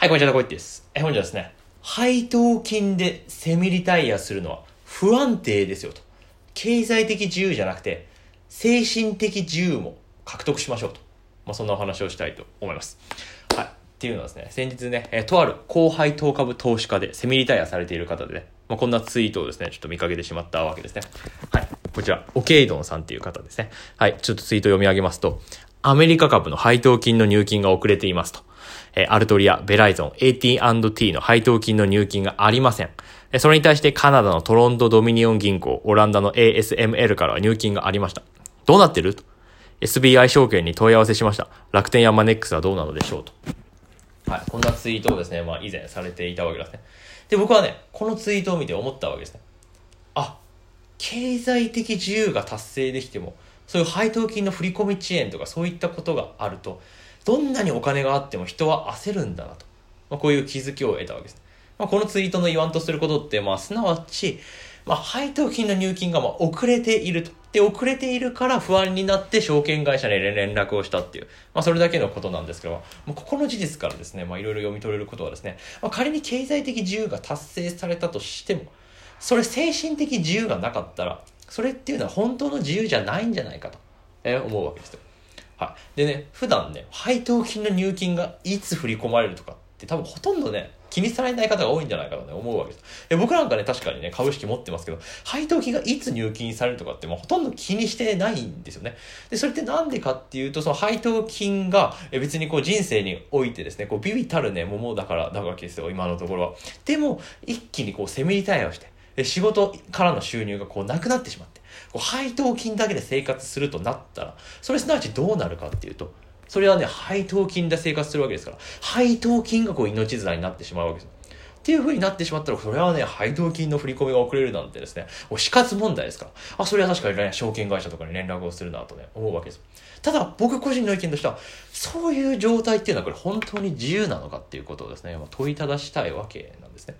はい、こんにちは、こいです。え、本日はですね、配当金でセミリタイアするのは不安定ですよと。経済的自由じゃなくて、精神的自由も獲得しましょうと。まあ、そんなお話をしたいと思います。はい。っていうのはですね、先日ね、えーとある高配当株投資家でセミリタイアされている方でね、まあ、こんなツイートをですね、ちょっと見かけてしまったわけですね。はい。こちら、オケイドンさんっていう方ですね。はい。ちょっとツイート読み上げますと、アメリカ株の配当金の入金が遅れていますと。えアルトリア、ベライゾン、AT&T の配当金の入金がありません。それに対してカナダのトロントドミニオン銀行、オランダの ASML からは入金がありました。どうなってる？と ?SBI 証券に問い合わせしました。楽天やマネックスはどうなのでしょう？と。はい。こんなツイートをですね、まあ以前されていたわけですね。で、僕はね、このツイートを見て思ったわけですね。あ、経済的自由が達成できても、そういう配当金の振込遅延とかそういったことがあると、どんなにお金があっても人は焦るんだなと。まあ、こういう気づきを得たわけです。まあ、このツイートの言わんとすることって、まあ、すなわち、まあ、配当金の入金がまあ遅れていると。で、遅れているから不安になって証券会社に連絡をしたっていう、まあ、それだけのことなんですけども、まあ、ここの事実からですね、まあ、いろいろ読み取れることはですね、まあ、仮に経済的自由が達成されたとしても、それ精神的自由がなかったら、それっていうのは本当の自由じゃないんじゃないかと、え思うわけですよ。はい。でね、普段ね、配当金の入金がいつ振り込まれるとかって多分ほとんどね、気にされない方が多いんじゃないかとね、思うわけです。え僕なんかね、確かにね、株式持ってますけど、配当金がいつ入金されるとかって、もうほとんど気にしてないんですよね。で、それってなんでかっていうと、その配当金がえ別にこう人生においてですね、こうビビたるね、桃だからなわけですよ、今のところは。でも、一気にこうセミリタイアをして、仕事からの収入がこうなくなってしまって、こう配当金だけで生活するとなったら、それすなわちどうなるかっていうと、それはね、配当金で生活するわけですから、配当金がこう命綱になってしまうわけですよ。っていう風になってしまったら、それはね、配当金の振り込みが遅れるなんてですね、もう死活問題ですから。あ、それは確かにね、証券会社とかに連絡をするなとね、思うわけです。ただ、僕個人の意見としては、そういう状態っていうのはこれ本当に自由なのかっていうことをですね、まあ、問いただしたいわけなんですね。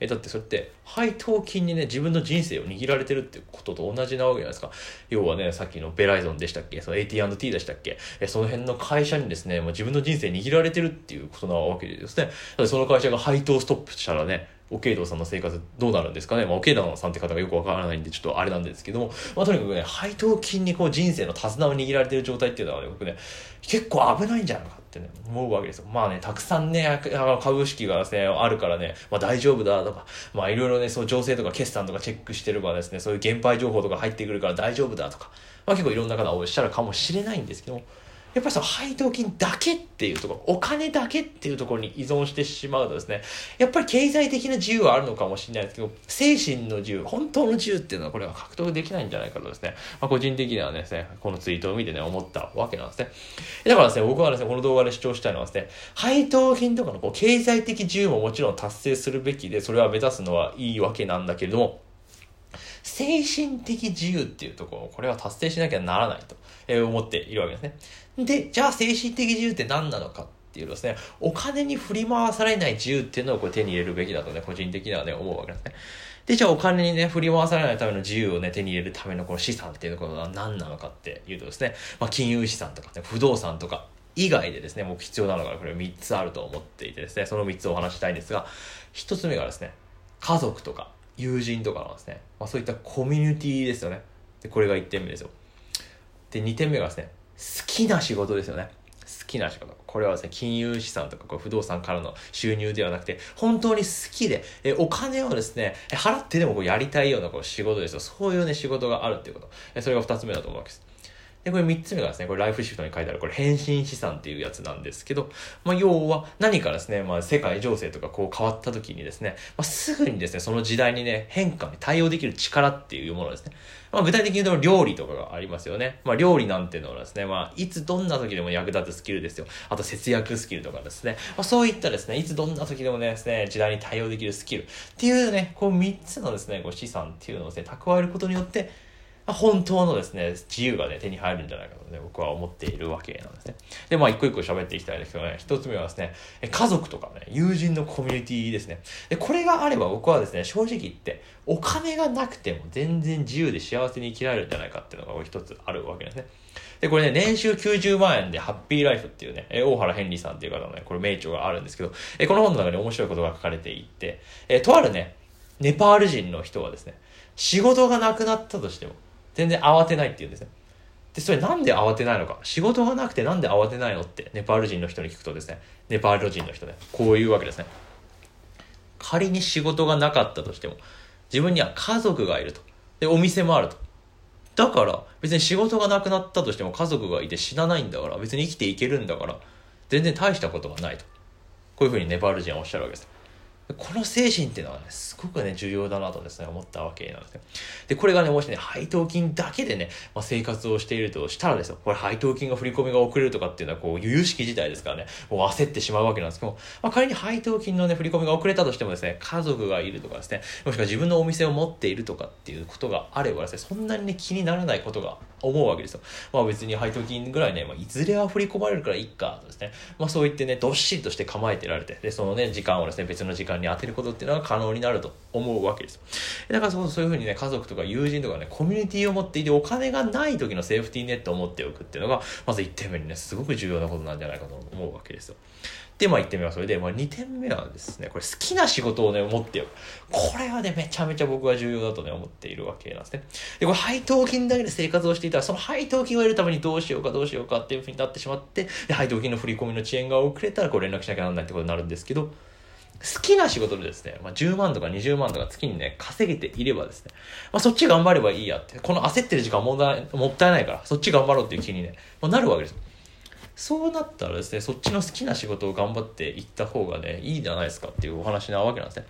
えだってそれって配当金にね自分の人生を握られてるってことと同じなわけじゃないですか。要はねさっきのベライゾンでしたっけ？その AT&T でしたっけ？えその辺の会社にですね、もう、自分の人生握られてるっていうことなわけですね。だその会社が配当ストップしたらねオケイドさんの生活どうなるんですかね、まあ、オケイドさんって方がよくわからないんでちょっとあれなんですけども、まあ、とにかくね配当金にこう人生の手綱を握られてる状態っていうのはね僕ね結構危ないんじゃないかってね思うわけですよ。まあねたくさんね株式がですねあるからね、まあ、大丈夫だとかまあいろいろねそう情勢とか決算とかチェックしてればですねそういう減配情報とか入ってくるから大丈夫だとか、まあ、結構いろんな方がおっしゃるかもしれないんですけどもやっぱりその配当金だけっていうところ、お金だけっていうところに依存してしまうとですね、やっぱり経済的な自由はあるのかもしれないですけど、精神の自由、本当の自由っていうのはこれは獲得できないんじゃないかとですね、まあ、個人的にはですね、このツイートを見てね、思ったわけなんですね。だからですね、僕はですね、この動画で主張したいのはですね、配当金とかのこう経済的自由ももちろん達成するべきで、それは目指すのはいいわけなんだけれども、精神的自由っていうところ、これは達成しなきゃならないと思っているわけですね。で、じゃあ精神的自由って何なのかっていうとですね、お金に振り回されない自由っていうのをこう手に入れるべきだとね、個人的にはね、思うわけですね。で、じゃあお金にね、振り回されないための自由をね、手に入れるためのこの資産っていうのは何なのかっていうとですね、まあ、金融資産とかね、不動産とか、以外でですね、もう必要なのがこれ3つあると思っていてですね、その3つをお話したいんですが、1つ目がですね、家族とか友人とかのですね、まあ、そういったコミュニティですよね。で、これが1点目ですよ。で、2点目がですね、好きな仕事ですよね。好きな仕事。これはですね、金融資産とかこう不動産からの収入ではなくて、本当に好きで、えお金をですね、払ってでもこうやりたいようなこう仕事ですよ。そういうね、仕事があるっていうこと。えそれが2つ目だと思うわけです。で、これ3つ目がですね、これライフシフトに書いてある、これ変身資産っていうやつなんですけど、まあ、要は何かですね、まあ、世界情勢とかこう変わった時にですね、まあ、すぐにですね、その時代にね、変化に対応できる力っていうものですね。まあ、具体的に言うと料理とかがありますよね。まあ、料理なんていうのはですね、まあ、いつどんな時でも役立つスキルですよ。あと節約スキルとかですね。まあ、そういったですね、いつどんな時でもね、ですね、時代に対応できるスキルっていうね、こう3つのですね、こう資産っていうのをですね、蓄えることによって、本当のですね、自由がね、手に入るんじゃないかとね、僕は思っているわけなんですね。で、まあ、一個一個喋っていきたいんですけどね、一つ目はですね、家族とかね、友人のコミュニティですね。で、これがあれば僕はですね、正直言って、お金がなくても全然自由で幸せに生きられるんじゃないかっていうのが一つあるわけですね。で、これね、年収90万円でハッピーライフっていうね、え大原ヘンリーさんっていう方のね、これ名著があるんですけど、えこの本の中に面白いことが書かれていて、えとあるね、ネパール人の人はですね、仕事がなくなったとしても、全然慌てないっていうんですね。で、それなんで慌てないのか？仕事がなくてなんで慌てないのって、ネパール人の人に聞くとですね、ネパール人の人ね、こういうわけですね。仮に仕事がなかったとしても、自分には家族がいると。で、お店もあると。だから、別に仕事がなくなったとしても家族がいて死なないんだから、別に生きていけるんだから、全然大したことがないと。こういうふうにネパール人はおっしゃるわけです。この精神っていうのはね、すごくね、重要だなとですね、思ったわけなんですね。で、これがね、もしね、配当金だけでね、まあ、生活をしているとしたらですよ、これ配当金が振り込みが遅れるとかっていうのは、こう、由々しき事態ですからね、もう焦ってしまうわけなんですけどまあ、仮に配当金のね、振り込みが遅れたとしてもですね、家族がいるとかですね、もしくは自分のお店を持っているとかっていうことがあればですね、そんなにね、気にならないことが思うわけですよ。まあ別に配当金ぐらいね、まあ、いずれは振り込まれるからいいかとですね、まあそう言ってね、どっしりとして構えてられて、で、そのね、時間をですね、別の時間に当てることっていうのは可能になると思うわけです。だからそうそういうふうにね、家族とか友人とかね、コミュニティを持っていてお金がない時のセーフティーネットを持っておくっていうのが、まず1点目にね、すごく重要なことなんじゃないかと思うわけですよ。で、まあ1点目はそれで、まあ2点目はですね、これ好きな仕事をね、持っておく。これはね、めちゃめちゃ僕は重要だとね、思っているわけなんですね。で、これ配当金だけで生活をしていたら、その配当金を得るためにどうしようかどうしようかっていうふうになってしまって、で、配当金の振り込みの遅延が遅れたら、こう連絡しなきゃならないってことになるんですけど、好きな仕事でですね、まあ、10万とか20万とか月にね、稼げていればですね、まあ、そっち頑張ればいいやって、この焦ってる時間ももったいないから、そっち頑張ろうっていう気にね、まあ、なるわけです。そうなったらですね、そっちの好きな仕事を頑張っていった方がね、いいじゃないですかっていうお話なわけなんですね。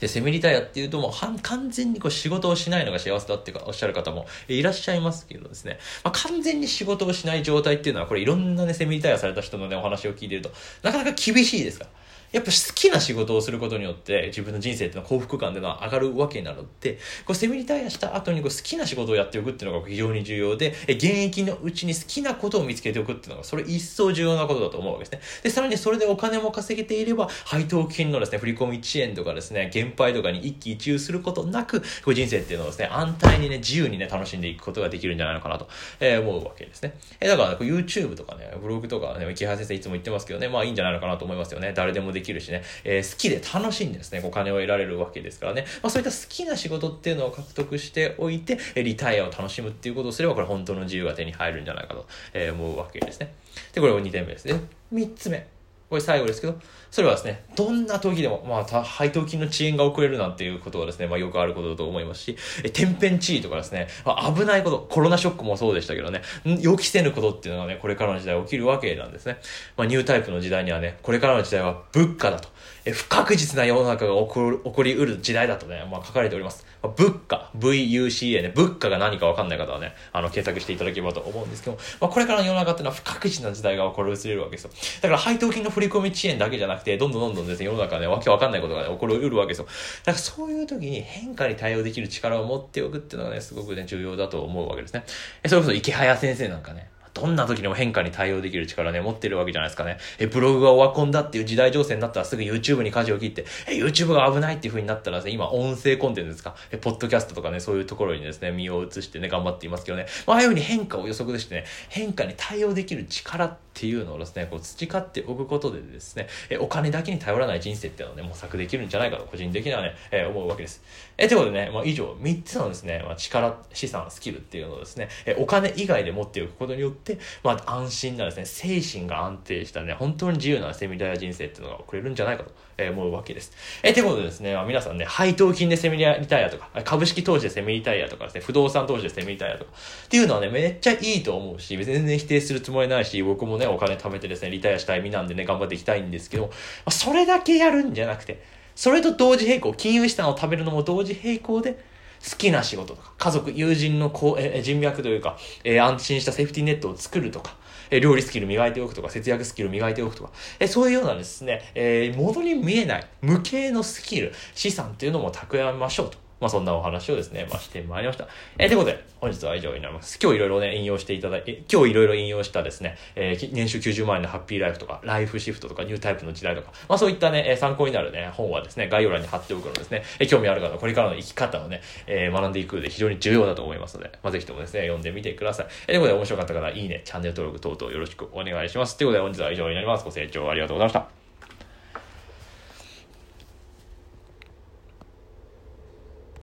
で、セミリタイアっていうともう完全にこう仕事をしないのが幸せだっておっしゃる方もいらっしゃいますけどですね、まあ、完全に仕事をしない状態っていうのはこれいろんなね、セミリタイアされた人のね、お話を聞いてると、なかなか厳しいですから。やっぱ好きな仕事をすることによって自分の人生っていうのは幸福感っていうのは上がるわけなので、こうセミリタイアした後にこう好きな仕事をやっておくっていうのが非常に重要で、現役のうちに好きなことを見つけておくっていうのがそれ一層重要なことだと思うわけですね。で、さらにそれでお金も稼げていれば、配当金のですね、振り込み遅延とかですね、減配とかに一喜一憂することなく、こう人生っていうのをですね、安泰にね、自由にね、楽しんでいくことができるんじゃないのかなと、えー、思うわけですね。え、だから、ね、YouTube とかね、ブログとかね、池原先生いつも言ってますけどね、まあいいんじゃないのかなと思いますよね。誰でもできるしね、えー好きで楽しいんですね、お金を得られるわけですからね、まあ、そういった好きな仕事っていうのを獲得しておいて、リタイアを楽しむっていうことをすれば、これ本当の自由が手に入るんじゃないかと思うわけですね。で、これを2点目ですね。3つ目。これ最後ですけど、それはですね、どんな時でも、まあ、配当金の遅延が遅れるなんていうことはですね、まあ、よくあることだと思いますし、え天変地異とかですね、まあ、危ないこと、コロナショックもそうでしたけどね、予期せぬことっていうのがね、これからの時代起きるわけなんですね。まあ、ニュータイプの時代にはね、これからの時代は物価だと。え不確実な世の中が起こる起こりうる時代だとね、まあ、書かれております。まあ、物価、VUCA ね、物価が何かわかんない方はね、あの、検索していただければと思うんですけどまあ、これからの世の中っていうのは不確実な時代が起こり移れるわけですよ。だから配当金の振り込み遅延だけじゃなくて、どんどんどんどんですね、世の中ね、わけわかんないことが、ね、起こりうるわけですよ。だからそういう時に変化に対応できる力を持っておくっていうのがね、すごくね、重要だと思うわけですね。えそれこそ池早先生なんかね、どんな時にも変化に対応できる力ね、持ってるわけじゃないですかね。え、ブログがオワコンだっていう時代情勢になったらすぐ YouTube に舵を切って、え、YouTube が危ないっていう風になったらですね、今音声コンテンツですか、え、ポッドキャストとかね、そういうところにですね、身を移してね、頑張っていますけどね、まあ、ああいう風に変化を予測してね、変化に対応できる力っていうのをですね、こう培っておくことでですね、え、お金だけに頼らない人生っていうのをね、模索できるんじゃないかと、個人的にはね、え、思うわけです。え、ということでね、まあ、以上、3つのですね、まあ、力、資産、スキルっていうのをですね、え、お金以外で持っておくことによって、まあ、安心なですね、精神が安定したね、本当に自由なセミダイア人生っていうのが送れるんじゃないかと思うわけです。え、ということでですね、まあ、皆さんね、配当金でセミリタイアとか、株式投資でセミリタイアとかですね、不動産投資でセミリタイアとか、っていうのはね、めっちゃいいと思うし、全然否定するつもりないし、僕もね、お金貯めてですね、リタイアしたい身なんでね、頑張っていきたいんですけど、ま、それだけやるんじゃなくて、それと同時並行、金融資産を食べるのも同時並行で、好きな仕事とか、家族、友人のこう、え人脈というか、えー、安心したセーフティーネットを作るとか、え料理スキル磨いておくとか、節約スキル磨いておくとか、えそういうようなですね、えー、物に見えない、無形のスキル、資産っていうのも蓄えましょうと。まあそんなお話をですね、まあしてまいりました。えー、ということで、本日は以上になります。今日いろいろね、引用していただいて、今日いろいろ引用したですね、えー、年収90万円のハッピーライフとか、ライフシフトとか、ニュータイプの時代とか、まあそういったね、参考になるね、本はですね、概要欄に貼っておくのですね、えー、興味ある方、これからの生き方をね、えー、学んでいく上で非常に重要だと思いますので、まあぜひともですね、読んでみてください。えー、ということで面白かった方、いいね、チャンネル登録等々よろしくお願いします。ということで本日は以上になります。ご清聴ありがとうございました。